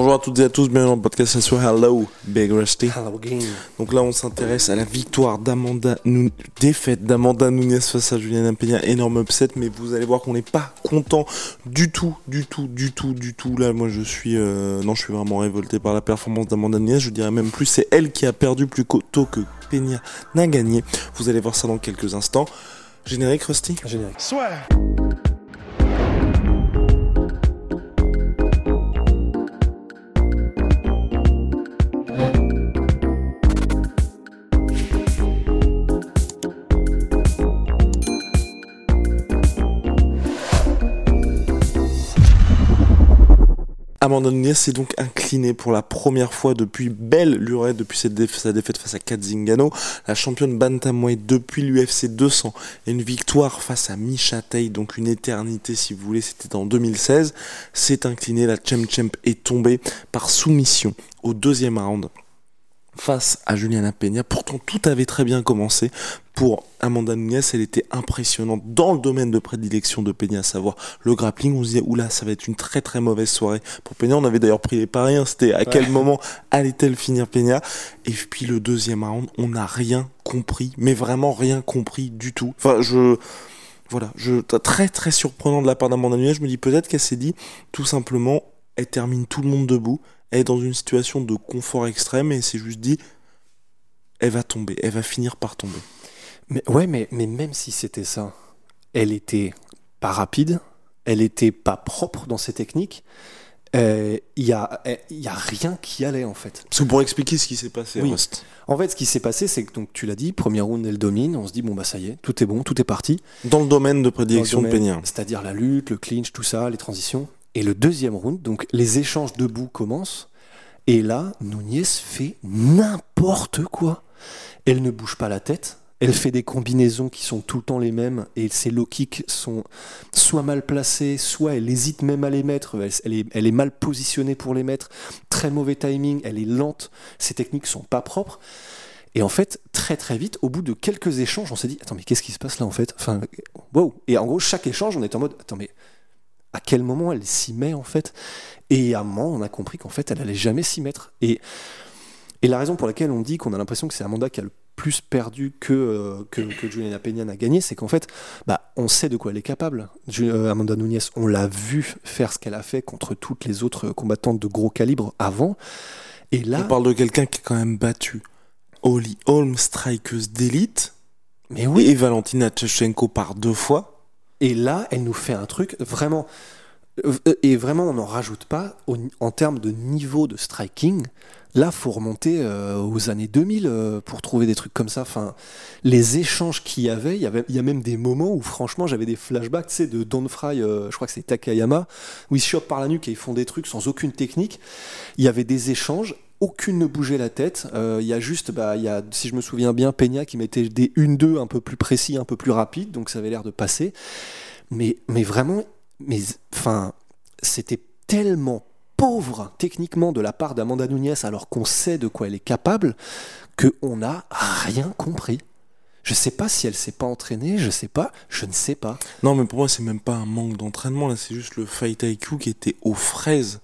Bonjour à toutes et à tous, bienvenue dans le podcast sur Hello Big Rusty. Hello again. Donc là on s'intéresse à la victoire d'Amanda, Nou- défaite d'Amanda Nunes face à Juliana Peña, énorme upset, mais vous allez voir qu'on n'est pas content du tout, du tout, du tout, du tout. Là moi je suis, euh, non je suis vraiment révolté par la performance d'Amanda Nunes, je dirais même plus, c'est elle qui a perdu plus tôt que Peña n'a gagné. Vous allez voir ça dans quelques instants. Générique Rusty? Générique. Amanda Nunes s'est donc inclinée pour la première fois depuis belle lurette, depuis sa défaite face à Kat Zingano, la championne bantamweight depuis l'UFC 200 et une victoire face à Misha donc une éternité si vous voulez, c'était en 2016, s'est inclinée, la Champ Champ est tombée par soumission au deuxième round face à Juliana Peña. Pourtant, tout avait très bien commencé pour Amanda Nunes. Elle était impressionnante dans le domaine de prédilection de Peña, à savoir le grappling. On se disait, oula, ça va être une très très mauvaise soirée pour Peña. On avait d'ailleurs pris les paris. hein. C'était à quel moment allait-elle finir Peña Et puis le deuxième round, on n'a rien compris, mais vraiment rien compris du tout. Enfin, je voilà, je très très surprenant de la part d'Amanda Nunes. Je me dis peut-être qu'elle s'est dit tout simplement, elle termine tout le monde debout. Elle est dans une situation de confort extrême et s'est juste dit, elle va tomber, elle va finir par tomber. Mais ouais, mais, mais même si c'était ça, elle était pas rapide, elle était pas propre dans ses techniques. Il y, a, il y a rien qui allait en fait. Parce que pour expliquer ce qui s'est passé, Oui. Rust. En fait, ce qui s'est passé, c'est que donc tu l'as dit, premier round elle domine, on se dit bon bah ça y est, tout est bon, tout est parti. dans le domaine de prédilection de Peña. C'est-à-dire la lutte, le clinch, tout ça, les transitions. Et le deuxième round, donc les échanges debout commencent. Et là, Nunez fait n'importe quoi. Elle ne bouge pas la tête. Elle fait des combinaisons qui sont tout le temps les mêmes et ses low kicks sont soit mal placés, soit elle hésite même à les mettre. Elle, est, est mal positionnée pour les mettre. Très mauvais timing. Elle est lente. Ses techniques sont pas propres. Et en fait, très très vite, au bout de quelques échanges, on s'est dit Attends, mais qu'est-ce qui se passe là en fait? Enfin, wow. Et en gros, chaque échange, on était en mode Attends, mais à quel moment elle s'y met en fait Et à un moment, on a compris qu'en fait, elle allait jamais s'y mettre. Et, et la raison pour laquelle on dit qu'on a l'impression que c'est Amanda qui a le plus perdu que, euh, que, que Juliana Peña n'a gagné, c'est qu'en fait, bah, on sait de quoi elle est capable. Euh, Amanda Nunes, on l'a vu faire ce qu'elle a fait contre toutes les autres combattantes de gros calibre avant. Et là, On parle de quelqu'un qui a quand même battu Holly Holm, strikeuse d'élite, mais oui, et Valentina Tchechenko par deux fois. Et là, elle nous fait un truc vraiment. euh, Et vraiment, on n'en rajoute pas en termes de niveau de striking. Là, faut remonter euh, aux années 2000 euh, pour trouver des trucs comme ça. Enfin, les échanges qu'il y avait, il y a même des moments où, franchement, j'avais des flashbacks, tu sais, de Don Fry, je crois que c'est Takayama, où ils se chopent par la nuque et ils font des trucs sans aucune technique. Il y avait des échanges. Aucune ne bougeait la tête. Euh, Il y a juste, bah, y a, si je me souviens bien, Peña qui mettait des 1-2 un peu plus précis, un peu plus rapides, donc ça avait l'air de passer. Mais, vraiment, mais, c'était tellement pauvre techniquement de la part d'Amanda Nunes alors qu'on sait de quoi elle est capable qu'on n'a rien compris. Je sais pas si elle s'est pas entraînée, je sais pas, je ne sais pas. Non, mais pour moi, c'est même pas un manque d'entraînement, là, c'est juste le fight IQ qui était aux fraises.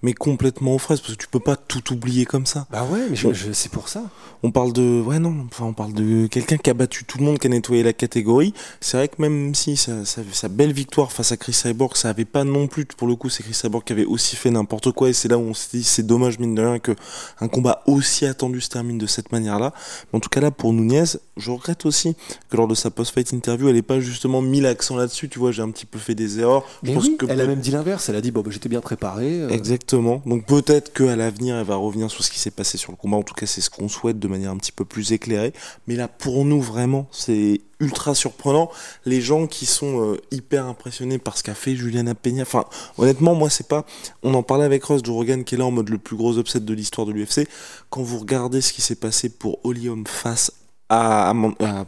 Mais complètement aux fraises, parce que tu peux pas tout oublier comme ça. Bah ouais, mais je- je- c'est pour ça. On parle de, ouais non, enfin on parle de quelqu'un qui a battu tout le monde, qui a nettoyé la catégorie. C'est vrai que même si sa, sa- sa belle victoire face à Chris Cyborg, ça avait pas non plus, pour le coup, c'est Chris Cyborg qui avait aussi fait n'importe quoi. Et c'est là où on s'est dit, c'est dommage mine de rien que un combat aussi attendu se termine de cette manière-là. Mais en tout cas là, pour Nunez, je regrette aussi que lors de sa post-fight interview, elle n'ait pas justement mis l'accent là-dessus. Tu vois, j'ai un petit peu fait des erreurs. Je pense que elle a même dit l'inverse. Elle a dit bon, bah, j'étais bien préparé. Euh. Exactement. Donc peut-être qu'à l'avenir, elle va revenir sur ce qui s'est passé sur le combat. En tout cas, c'est ce qu'on souhaite de manière un petit peu plus éclairée. Mais là, pour nous, vraiment, c'est ultra surprenant. Les gens qui sont euh, hyper impressionnés par ce qu'a fait Juliana Peña. Enfin, honnêtement, moi, c'est pas. On en parlait avec Ross Joe qui est là en mode le plus gros upset de l'histoire de l'UFC. Quand vous regardez ce qui s'est passé pour Olium face à, à,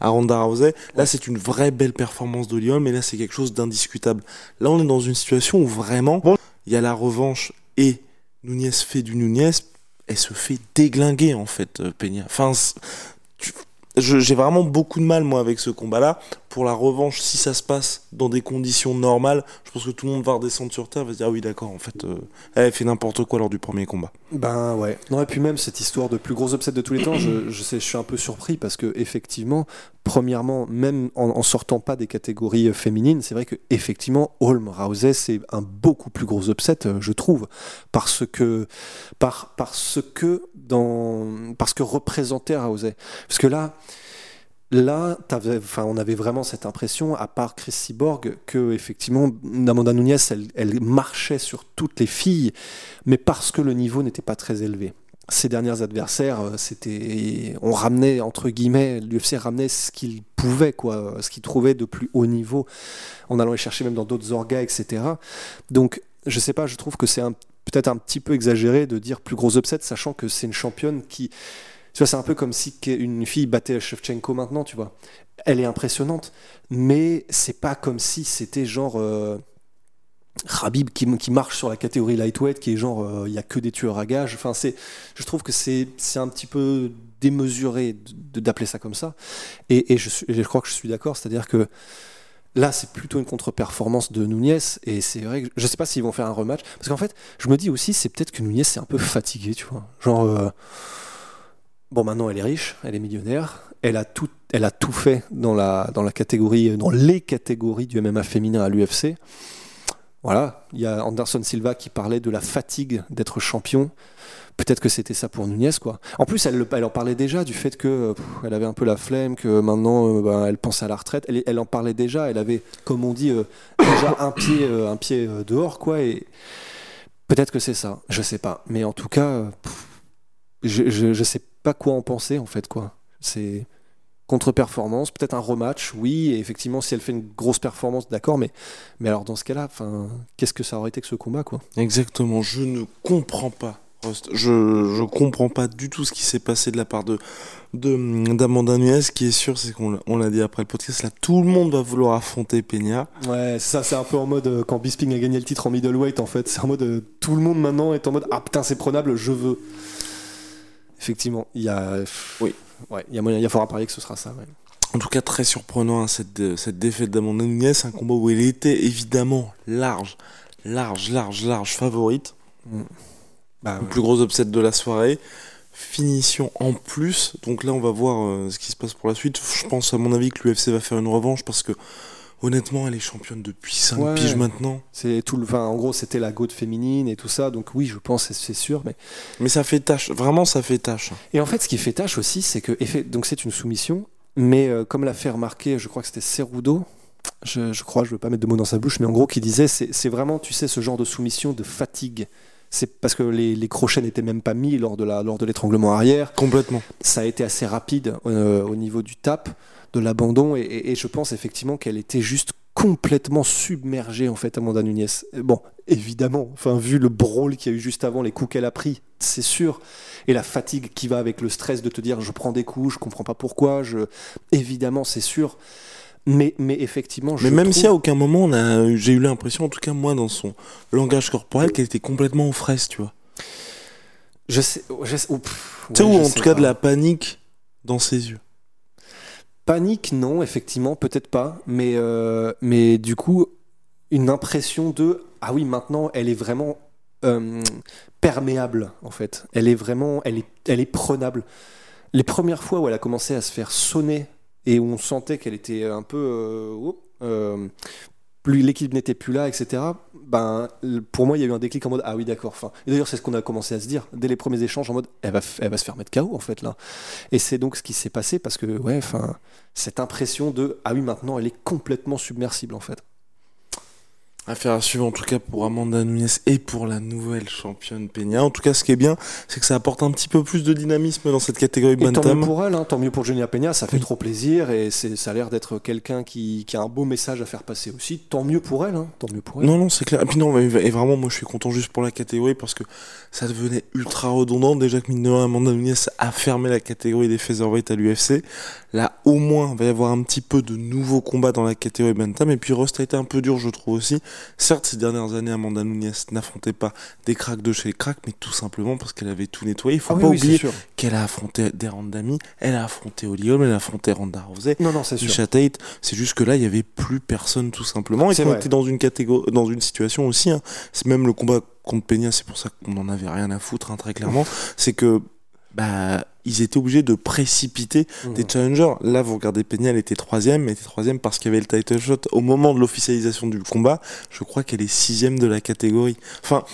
à Ronda Rousey. Là, c'est une vraie belle performance de Lyon, mais là, c'est quelque chose d'indiscutable. Là, on est dans une situation où vraiment, il y a la revanche et Nunez fait du Nunez, elle se fait déglinguer, en fait, euh, Peña. Enfin, j'ai vraiment beaucoup de mal, moi, avec ce combat-là. Pour la revanche, si ça se passe dans des conditions normales, je pense que tout le monde va redescendre sur terre, va se dire, ah oui, d'accord, en fait, euh, elle fait n'importe quoi lors du premier combat. Ben ouais. Non, et puis même cette histoire de plus gros upset de tous les temps, je, sais, je suis un peu surpris parce que, effectivement, premièrement, même en, sortant pas des catégories féminines, c'est vrai que, effectivement, Holm Rousey, c'est un beaucoup plus gros upset, euh, je trouve. Parce que, par, parce que, dans, parce que représentait Rousey. Parce que là, Là, on avait vraiment cette impression, à part Chris Cyborg, que effectivement, Amanda Nunes, elle, marchait sur toutes les filles, mais parce que le niveau n'était pas très élevé. Ses derniers adversaires, euh, c'était, on ramenait entre guillemets, l'UFC ramenait ce qu'il pouvait, ce qu'il trouvait de plus haut niveau, en allant les chercher même dans d'autres orgas, etc. Donc, je sais pas, je trouve que c'est peut-être un petit peu exagéré de dire plus gros upset, sachant que c'est une championne qui tu vois, c'est un peu comme si une fille battait Shevchenko maintenant, tu vois. Elle est impressionnante, mais c'est pas comme si c'était genre euh, Rabib qui, marche sur la catégorie lightweight, qui est genre euh, il y a que des tueurs à gages. Enfin, c'est, je trouve que c'est un petit peu démesuré d'appeler ça comme ça. Et, je, crois que je suis d'accord, c'est-à-dire que Là, c'est plutôt une contre-performance de Nunez, et c'est vrai que je sais pas s'ils vont faire un rematch, parce qu'en fait, je me dis aussi, c'est peut-être que Nunez c'est un peu fatigué, tu vois. Genre, euh, Bon, maintenant elle est riche, elle est millionnaire, elle a tout, elle a tout fait dans la, dans la catégorie, dans les catégories du MMA féminin à l'UFC. Voilà, il y a Anderson Silva qui parlait de la fatigue d'être champion. Peut-être que c'était ça pour Nunez, quoi. En plus, elle, elle, en parlait déjà du fait que elle avait un peu la flemme, que maintenant, euh, bah, elle pensait à la retraite. Elle, en parlait déjà. Elle avait, comme on dit, euh, déjà un pied, euh, un pied dehors, quoi. Et peut-être que c'est ça. Je sais pas. Mais en tout cas, je, je, je sais pas quoi en penser en fait quoi. C'est contre-performance, peut-être un rematch, oui, et effectivement si elle fait une grosse performance, d'accord, mais, mais alors dans ce cas-là, qu'est-ce que ça aurait été que ce combat quoi? Exactement, je ne comprends pas. Je, je comprends pas du tout ce qui s'est passé de la part de d'Amanda Nuez. Ce qui est sûr, c'est qu'on l'a dit après le podcast, là, tout le monde va vouloir affronter Peña. Ouais, ça, c'est un peu en mode euh, quand Bisping a gagné le titre en middleweight, en fait. C'est en mode euh, tout le monde maintenant est en mode ah putain, c'est prenable, je veux. Effectivement, il y a. Oui. Ouais, il y a moyen, il faudra parier que ce sera ça. En tout cas, très surprenant hein, cette, cette défaite d'Amanda Nunes, un combat où elle était évidemment large, large, large, large favorite. Mm. Bah, le plus gros upset de la soirée. Finition en plus. Donc là, on va voir euh, ce qui se passe pour la suite. Je pense, à mon avis, que l'UFC va faire une revanche parce que Honnêtement, elle est championne depuis 5 piges maintenant. C'est tout le, en gros, c'était la goutte féminine et tout ça. Donc oui, je pense, c'est sûr. Mais mais ça fait tâche. Vraiment, ça fait tâche. Et en fait, ce qui fait tâche aussi, c'est que donc c'est une soumission. Mais euh, comme l'a fait remarquer, je crois que c'était Cerudo. Je, je, crois, je veux pas mettre de mots dans sa bouche, mais en gros, qui disait, c'est vraiment, tu sais, ce genre de soumission de fatigue. C'est parce que les, les crochets n'étaient même pas mis lors de la lors de l'étranglement arrière. Complètement. Ça a été assez rapide euh, au niveau du tap de l'abandon et, je pense effectivement qu'elle était juste complètement submergée en fait Amanda Nunes. Bon, évidemment, enfin vu le brawl qu'il y a eu juste avant, les coups qu'elle a pris, c'est sûr, et la fatigue qui va avec le stress de te dire je prends des coups, je comprends pas pourquoi, je évidemment c'est sûr. Mais, mais effectivement, je Mais même si à aucun moment j'ai eu l'impression, en tout cas moi dans son langage corporel, qu'elle était complètement aux fraises, tu vois. Je sais, je sais, tu sais, ou en tout cas de la panique dans ses yeux. Panique, non, effectivement, peut-être pas, mais, euh, mais du coup, une impression de ah oui, maintenant, elle est vraiment euh, perméable, en fait. Elle est vraiment, elle est, prenable. Les premières fois où elle a commencé à se faire sonner et où on sentait qu'elle était un peu euh, plus l'équipe n'était plus là, etc. Ben, pour moi, il y a eu un déclic en mode ah oui, d'accord. D'ailleurs, c'est ce qu'on a commencé à se dire dès les premiers échanges en mode elle va, elle va se faire mettre KO en fait là. Et c'est donc ce qui s'est passé parce que ouais, enfin, cette impression de ah oui, maintenant elle est complètement submersible en fait. Affaire à suivre en tout cas pour Amanda Nunes et pour la nouvelle championne Peña. En tout cas, ce qui est bien, c'est que ça apporte un petit peu plus de dynamisme dans cette catégorie Et tant bantam. mieux pour elle, hein, tant mieux pour Julia Peña, ça fait Oui. trop plaisir et ça a l'air d'être quelqu'un qui, qui a un beau message à faire passer aussi. Tant mieux pour elle, hein, tant mieux pour elle. Non, non, c'est clair. Et puis non, et vraiment, moi, je suis content juste pour la catégorie parce que ça devenait ultra redondant. Déjà que mine de rien, Amanda Nunes a fermé la catégorie des featherweight à l'UFC. Là, au moins, il va y avoir un petit peu de nouveaux combats dans la catégorie bantam. Et puis, Rust a été un peu dur, je trouve aussi. Certes, ces dernières années, Amanda Nunes n'affrontait pas des cracks de chez les cracks, mais tout simplement parce qu'elle avait tout nettoyé. Il faut Ah pas oui, oublier qu'elle a affronté Deran Dami, elle a affronté Holm, elle a affronté Ronda Rousey. Non, non. Misha Tate, c'est juste que là, il y avait plus personne tout simplement. Et qu'on était dans une catégorie, dans une situation aussi. hein. C'est même le combat contre Peña, c'est pour ça qu'on en avait rien à foutre, hein, très clairement. c'est que bah ils étaient obligés de précipiter Mhm. des challengers. Là, vous regardez Peña, elle était troisième, elle était troisième parce qu'il y avait le title shot. Au moment de l'officialisation du combat, je crois qu'elle est sixième de la catégorie. Enfin.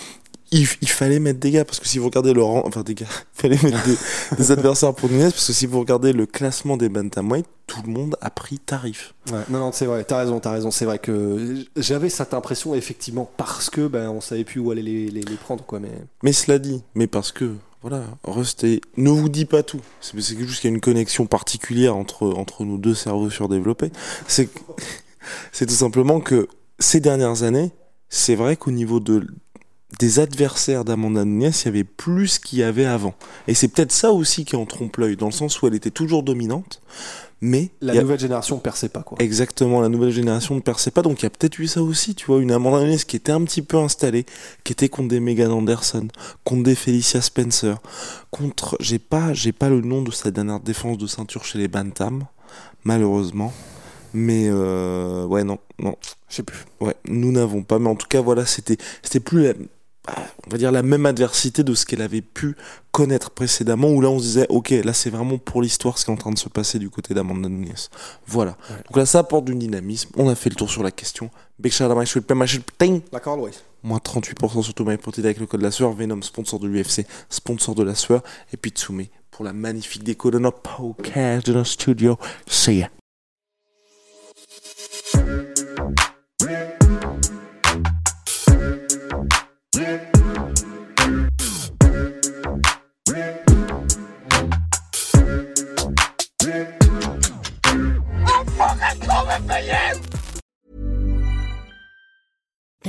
Il, il fallait mettre des gars parce que si vous regardez le rang, enfin des gars, il fallait mettre des, des adversaires pour Nunes parce que si vous regardez le classement des bantamweight, tout le monde a pris tarif. Ouais, non, non, c'est vrai, t'as raison, t'as raison. C'est vrai que j'avais cette impression, effectivement, parce que ben, on savait plus où aller les, les, les prendre, quoi. Mais Mais cela dit, mais parce que, voilà, Rust est- ne vous dit pas tout. C'est juste qu'il y a une connexion particulière entre, entre nos deux cerveaux surdéveloppés. C'est c'est tout simplement que ces dernières années, c'est vrai qu'au niveau de, des adversaires d'Amanda Nunes, il y avait plus qu'il y avait avant. Et c'est peut-être ça aussi qui en trompe l'œil, dans le sens où elle était toujours dominante, mais la a- nouvelle génération perçait pas, quoi. Exactement, la nouvelle génération ne perçait pas, donc il y a peut-être eu ça aussi, tu vois, une Amanda Nunes qui était un petit peu installée, qui était contre des Megan Anderson, contre des Felicia Spencer, contre, j'ai pas, j'ai pas le nom de sa dernière défense de ceinture chez les Bantam, malheureusement, mais euh, ouais non, non, Je sais plus. ouais, nous n'avons pas, mais en tout cas voilà, c'était, c'était plus, la- on va dire la même adversité de ce qu'elle avait pu connaître précédemment, où là on se disait, ok, là c'est vraiment pour l'histoire ce qui est en train de se passer du côté d'Amanda Nunes. Voilà. Ouais. Donc là ça apporte du dynamisme, on a fait le tour sur la question. Big shout. Moins 38% sur tout my avec le code de la sueur, Venom sponsor de l'UFC, sponsor de la sueur, et puis Tsume pour la magnifique déco de notre podcast de notre studio. See ya.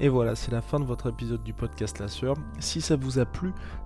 Et voilà, c'est la fin de votre épisode du podcast La Sueur. Si ça vous a plu,